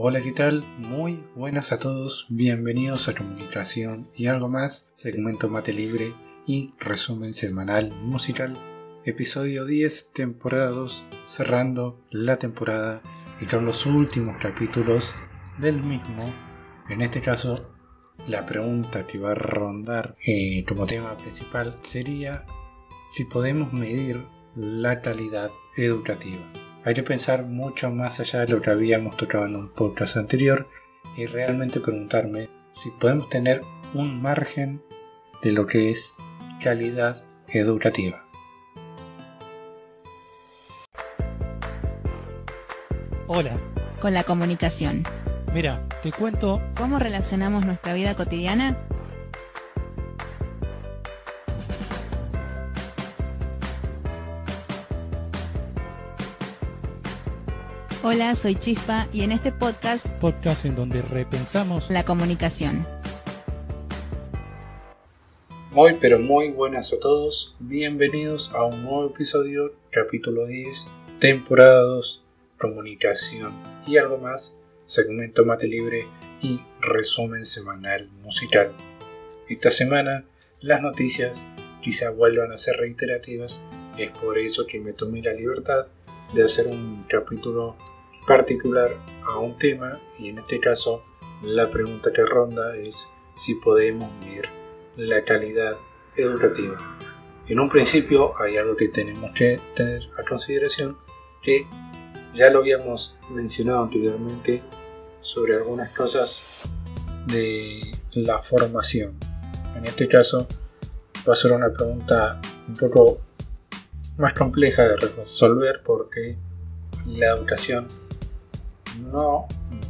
Hola, ¿qué tal? Muy buenas a todos, bienvenidos a Comunicación y algo más, segmento Mate Libre y resumen semanal musical, episodio 10, temporada 2, cerrando la temporada y con los últimos capítulos del mismo. En este caso, la pregunta que va a rondar eh, como tema principal sería si podemos medir la calidad educativa. Hay que pensar mucho más allá de lo que habíamos tocado en un podcast anterior y realmente preguntarme si podemos tener un margen de lo que es calidad educativa. Hola. Con la comunicación. Mira, te cuento cómo relacionamos nuestra vida cotidiana Hola, soy Chispa y en este podcast, podcast en donde repensamos la comunicación. Muy pero muy buenas a todos, bienvenidos a un nuevo episodio, capítulo 10, temporada 2, comunicación y algo más, segmento mate libre y resumen semanal musical. Esta semana las noticias quizá vuelvan a ser reiterativas, es por eso que me tomé la libertad de hacer un capítulo particular a un tema y en este caso la pregunta que ronda es si podemos medir la calidad educativa. En un principio hay algo que tenemos que tener a consideración que ya lo habíamos mencionado anteriormente sobre algunas cosas de la formación. En este caso va a ser una pregunta un poco más compleja de resolver porque la educación no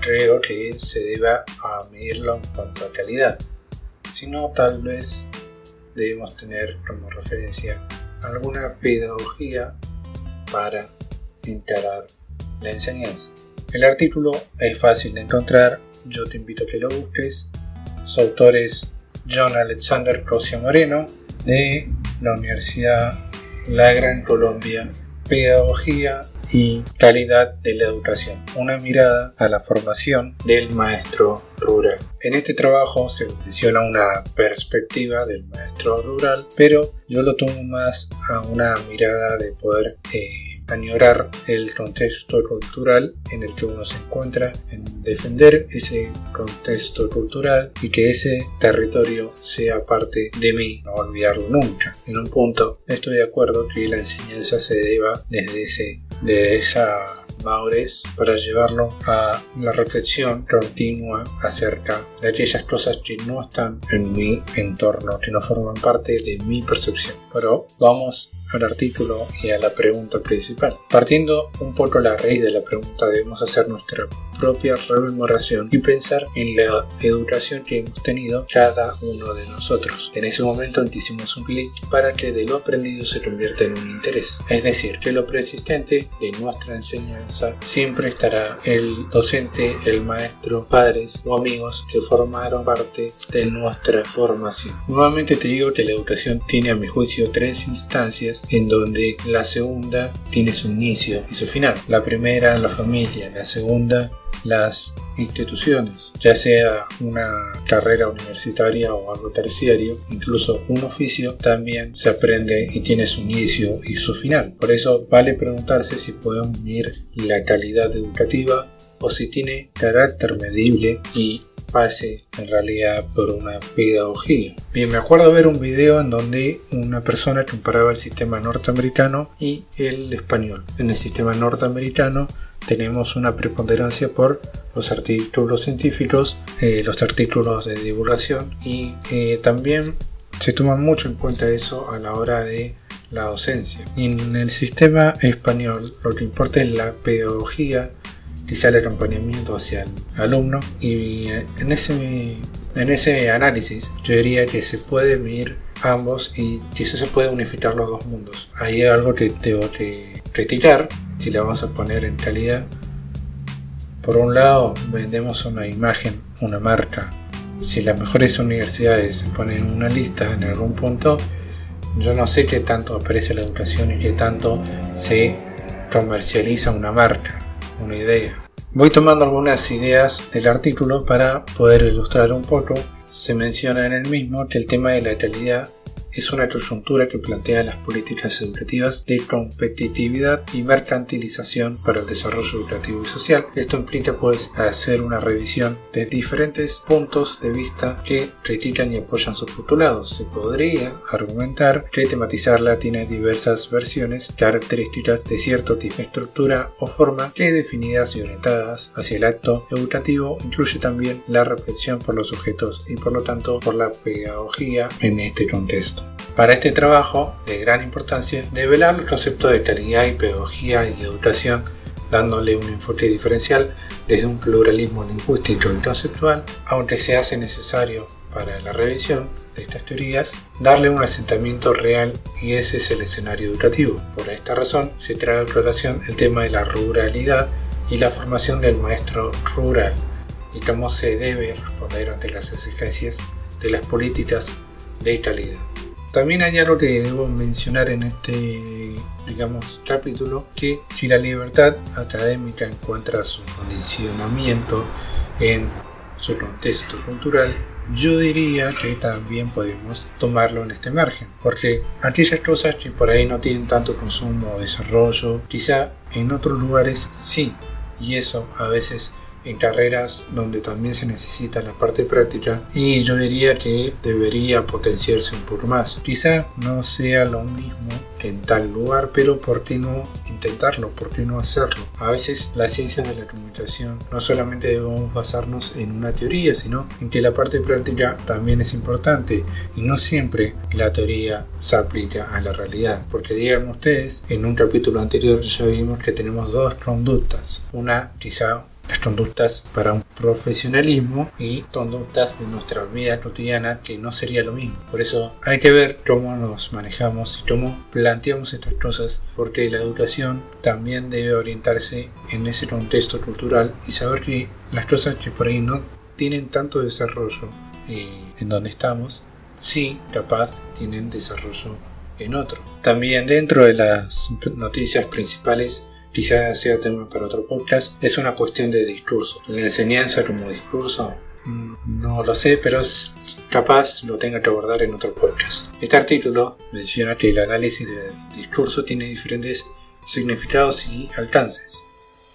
creo que se deba a medirlo en cuanto a calidad, sino tal vez debemos tener como referencia alguna pedagogía para encarar la enseñanza. El artículo es fácil de encontrar, yo te invito a que lo busques. Su autor es John Alexander Cosio Moreno de la Universidad La Gran Colombia, Pedagogía y calidad de la educación, una mirada a la formación del maestro rural. En este trabajo se menciona una perspectiva del maestro rural, pero yo lo tomo más a una mirada de poder eh, añorar el contexto cultural en el que uno se encuentra, en defender ese contexto cultural y que ese territorio sea parte de mí, no olvidarlo nunca. En un punto estoy de acuerdo que la enseñanza se deba desde ese de esa madurez para llevarlo a la reflexión continua acerca de aquellas cosas que no están en mi entorno, que no forman parte de mi percepción. Pero vamos al artículo y a la pregunta principal. Partiendo un poco la raíz de la pregunta, debemos hacer nuestra propia rememoración y pensar en la educación que hemos tenido cada uno de nosotros. En ese momento hicimos un clic para que de lo aprendido se convierta en un interés. Es decir, que lo persistente de nuestra enseñanza siempre estará el docente, el maestro, padres o amigos que formaron parte de nuestra formación. Nuevamente te digo que la educación tiene a mi juicio tres instancias en donde la segunda tiene su inicio y su final. La primera la familia, la segunda las instituciones, ya sea una carrera universitaria o algo terciario, incluso un oficio, también se aprende y tiene su inicio y su final. Por eso vale preguntarse si podemos medir la calidad educativa o si tiene carácter medible y pase en realidad por una pedagogía. Bien, me acuerdo ver un video en donde una persona comparaba el sistema norteamericano y el español. En el sistema norteamericano tenemos una preponderancia por los artículos científicos, eh, los artículos de divulgación y eh, también se toma mucho en cuenta eso a la hora de la docencia. En el sistema español lo que importa es la pedagogía, quizá el acompañamiento hacia el alumno y en ese, en ese análisis yo diría que se puede medir ambos y quizás se puede unificar los dos mundos. Hay algo que tengo que criticar si la vamos a poner en calidad. Por un lado, vendemos una imagen, una marca. Si las mejores universidades se ponen en una lista en algún punto, yo no sé qué tanto aparece la educación y qué tanto se comercializa una marca, una idea. Voy tomando algunas ideas del artículo para poder ilustrar un poco. Se menciona en el mismo que el tema de la calidad es una coyuntura que plantea las políticas educativas de competitividad y mercantilización para el desarrollo educativo y social. Esto implica pues hacer una revisión de diferentes puntos de vista que critican y apoyan sus postulados. Se podría argumentar que tematizarla tiene diversas versiones características de cierto tipo de estructura o forma que definidas y orientadas hacia el acto educativo incluye también la reflexión por los sujetos y por lo tanto por la pedagogía en este contexto. Para este trabajo, de gran importancia, develar los conceptos de calidad y pedagogía y educación, dándole un enfoque diferencial desde un pluralismo lingüístico y conceptual, aunque se hace necesario para la revisión de estas teorías darle un asentamiento real y ese es el escenario educativo. Por esta razón se trae a relación el tema de la ruralidad y la formación del maestro rural y cómo se debe responder ante las exigencias de las políticas de calidad. También hay algo que debo mencionar en este, digamos, capítulo, que si la libertad académica encuentra su condicionamiento en su contexto cultural, yo diría que también podemos tomarlo en este margen, porque aquellas cosas que por ahí no tienen tanto consumo o desarrollo, quizá en otros lugares sí, y eso a veces en carreras donde también se necesita la parte práctica y yo diría que debería potenciarse un poco más. Quizá no sea lo mismo en tal lugar, pero ¿por qué no intentarlo? ¿Por qué no hacerlo? A veces las ciencias de la comunicación no solamente debemos basarnos en una teoría, sino en que la parte práctica también es importante y no siempre la teoría se aplica a la realidad. Porque digan ustedes, en un capítulo anterior ya vimos que tenemos dos conductas. Una quizá las conductas para un profesionalismo y conductas de nuestra vida cotidiana que no sería lo mismo. Por eso hay que ver cómo nos manejamos y cómo planteamos estas cosas porque la educación también debe orientarse en ese contexto cultural y saber que las cosas que por ahí no tienen tanto desarrollo eh, en donde estamos, sí capaz tienen desarrollo en otro. También dentro de las noticias principales quizás sea tema para otro podcast, es una cuestión de discurso. La enseñanza como discurso mm, no lo sé, pero capaz lo tenga que abordar en otro podcast. Este artículo menciona que el análisis del discurso tiene diferentes significados y alcances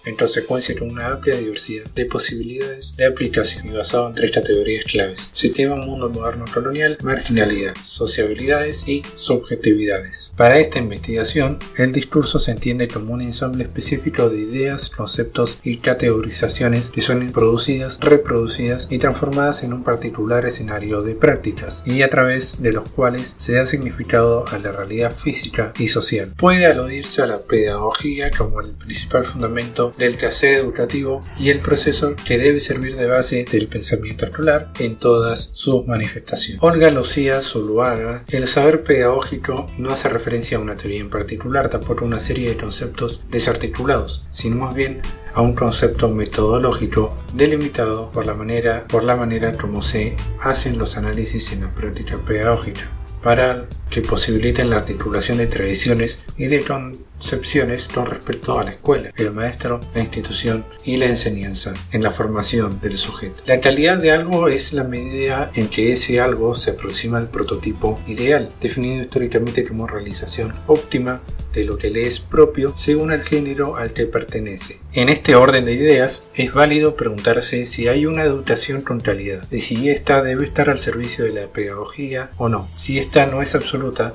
en consecuencia con una amplia diversidad de posibilidades de aplicación y basado en tres categorías claves. Sistema mundo moderno colonial, marginalidad, sociabilidades y subjetividades. Para esta investigación, el discurso se entiende como un ensamble específico de ideas, conceptos y categorizaciones que son producidas, reproducidas y transformadas en un particular escenario de prácticas y a través de los cuales se da significado a la realidad física y social. Puede aludirse a la pedagogía como el principal fundamento del quehacer educativo y el proceso que debe servir de base del pensamiento escolar en todas sus manifestaciones. Olga Lucía Zuluaga, el saber pedagógico no hace referencia a una teoría en particular, tampoco a una serie de conceptos desarticulados, sino más bien a un concepto metodológico delimitado por la manera, por la manera como se hacen los análisis en la práctica pedagógica que posibiliten la articulación de tradiciones y de concepciones con respecto a la escuela, el maestro, la institución y la enseñanza en la formación del sujeto. La calidad de algo es la medida en que ese algo se aproxima al prototipo ideal, definido históricamente como realización óptima de lo que le es propio según el género al que pertenece. En este orden de ideas es válido preguntarse si hay una educación con calidad, y si ésta debe estar al servicio de la pedagogía o no. Si esta no es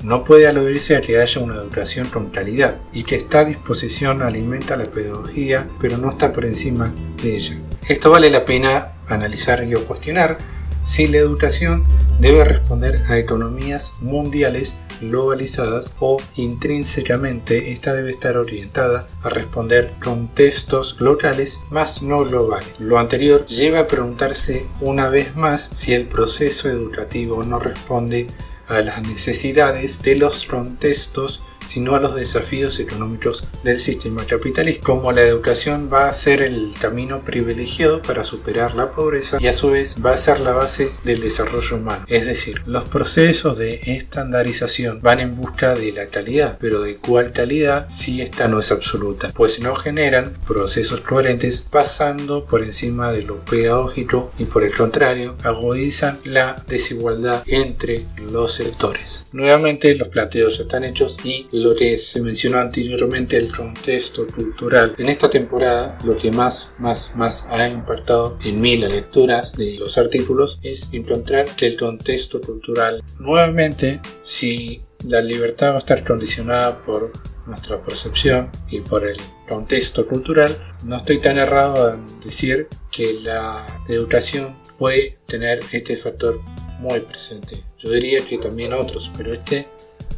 no puede aludirse a que haya una educación con calidad y que esta disposición alimenta la pedagogía, pero no está por encima de ella. Esto vale la pena analizar y cuestionar si la educación debe responder a economías mundiales globalizadas o intrínsecamente esta debe estar orientada a responder contextos locales más no globales. Lo anterior lleva a preguntarse una vez más si el proceso educativo no responde a las necesidades de los contextos sino a los desafíos económicos del sistema capitalista, como la educación va a ser el camino privilegiado para superar la pobreza y a su vez va a ser la base del desarrollo humano. Es decir, los procesos de estandarización van en busca de la calidad, pero de cuál calidad si esta no es absoluta, pues no generan procesos coherentes pasando por encima de lo pedagógico y por el contrario agudizan la desigualdad entre los sectores. Nuevamente los planteos están hechos y lo que se mencionó anteriormente el contexto cultural. En esta temporada lo que más más más ha impactado en mí las lecturas de los artículos es encontrar que el contexto cultural nuevamente si la libertad va a estar condicionada por nuestra percepción y por el contexto cultural, no estoy tan errado en decir que la educación puede tener este factor muy presente. Yo diría que también otros, pero este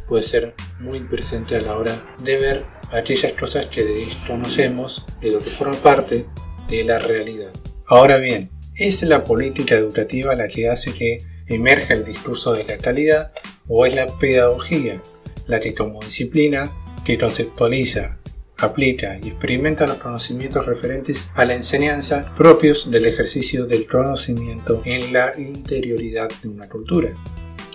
puede ser muy presente a la hora de ver aquellas cosas que desconocemos de lo que forman parte de la realidad. Ahora bien, ¿es la política educativa la que hace que emerja el discurso de la calidad o es la pedagogía la que como disciplina que conceptualiza, aplica y experimenta los conocimientos referentes a la enseñanza propios del ejercicio del conocimiento en la interioridad de una cultura?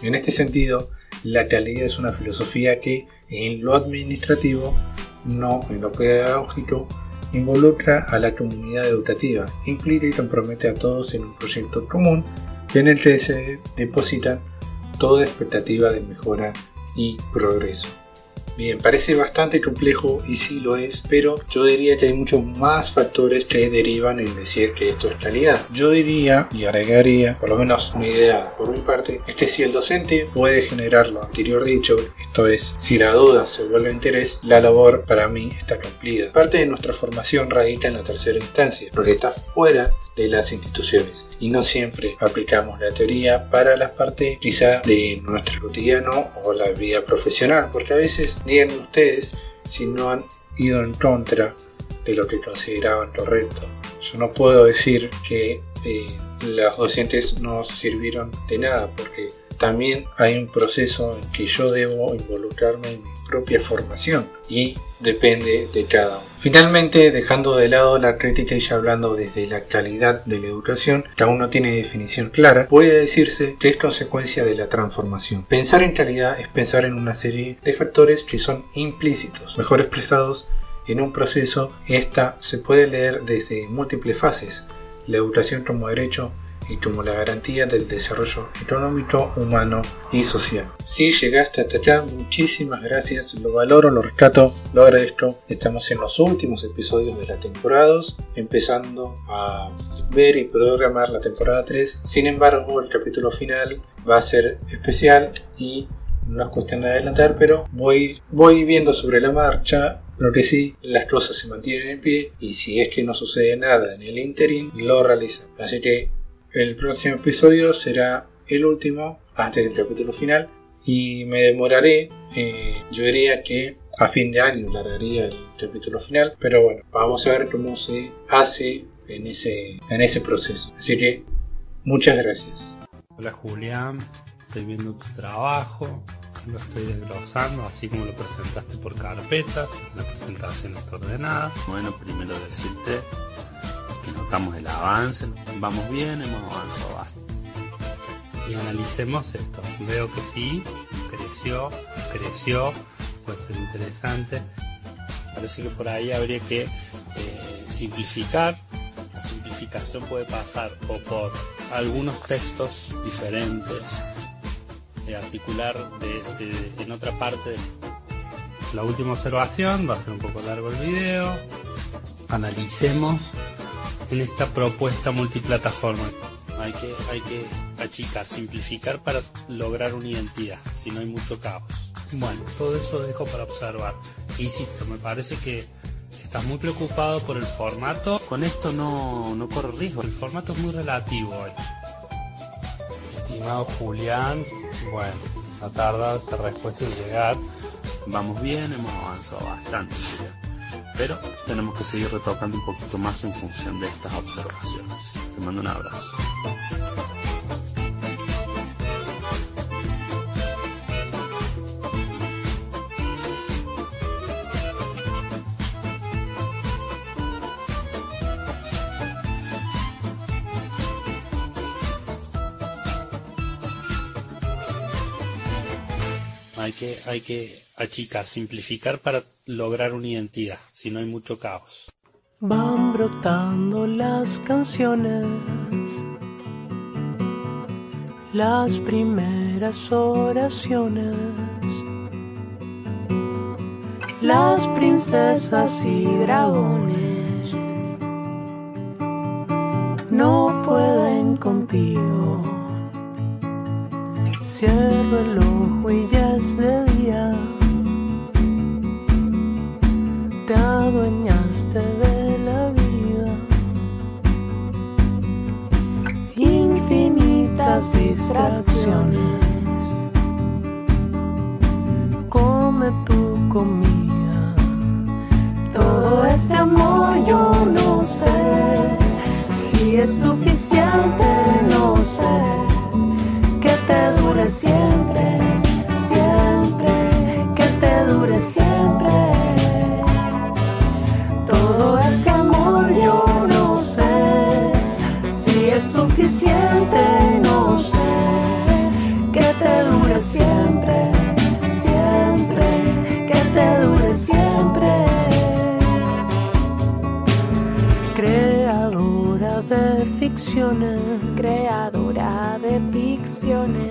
En este sentido, la calidad es una filosofía que en lo administrativo, no en lo pedagógico, involucra a la comunidad educativa, implica y compromete a todos en un proyecto común en el que se depositan toda expectativa de mejora y progreso. Bien, parece bastante complejo y sí lo es, pero yo diría que hay muchos más factores que derivan en decir que esto es calidad. Yo diría y agregaría, por lo menos una idea por mi parte, es que si el docente puede generar lo anterior dicho, esto es, si la duda se vuelve interés, la labor para mí está cumplida. Parte de nuestra formación radica en la tercera instancia, porque está fuera de las instituciones y no siempre aplicamos la teoría para las partes quizá de nuestro cotidiano o la vida profesional, porque a veces Díganme ustedes si no han ido en contra de lo que consideraban correcto. Yo no puedo decir que eh, los docentes no sirvieron de nada porque también hay un proceso en que yo debo involucrarme en mi propia formación y depende de cada uno. Finalmente, dejando de lado la crítica y hablando desde la calidad de la educación, que aún no tiene definición clara, puede decirse que es consecuencia de la transformación. Pensar en calidad es pensar en una serie de factores que son implícitos, mejor expresados en un proceso. Esta se puede leer desde múltiples fases. La educación como derecho, y como la garantía del desarrollo económico, humano y social. Si llegaste hasta acá, muchísimas gracias, lo valoro, lo rescato, lo agradezco. Estamos en los últimos episodios de la temporada 2, empezando a ver y programar la temporada 3. Sin embargo, el capítulo final va a ser especial y no es cuestión de adelantar, pero voy, voy viendo sobre la marcha lo que sí, las cosas se mantienen en pie y si es que no sucede nada en el interim, lo realizan. Así que el próximo episodio será el último antes del capítulo final y me demoraré, eh, yo diría que a fin de año largaría el capítulo final, pero bueno, vamos a ver cómo se hace en ese, en ese proceso. Así que muchas gracias. Hola Julián, estoy viendo tu trabajo, lo estoy desglosando así como lo presentaste por carpetas, la presentación está ordenada. Bueno, primero decirte que notamos el avance, vamos bien, hemos avanzado bastante. Y analicemos esto. Veo que sí, creció, creció, puede ser interesante. Parece que por ahí habría que eh, simplificar. La simplificación puede pasar o por algunos textos diferentes, de articular de, en otra parte. La última observación, va a ser un poco largo el video. Analicemos en esta propuesta multiplataforma. Hay que, achicar, simplificar para lograr una identidad, si no hay mucho caos. Bueno, todo eso dejo para observar. Insisto, me parece que estás muy preocupado por el formato. Con esto no, no corro riesgo. El formato es muy relativo hoy. Estimado Julián, bueno, no tarda esta respuesta en llegar. Vamos bien, hemos avanzado bastante pero tenemos que seguir retocando un poquito más en función de estas observaciones. Te mando un abrazo. Hay que, achicar, simplificar para lograr una identidad, si no hay mucho caos. Van brotando las canciones, las primeras oraciones, las princesas y dragones no pueden contigo. Cierro el ojo y ya distracciones. Come tu comida. Todo este amor yo no sé si es suficiente, no sé que te dure siempre, ficciones, creadora de ficciones,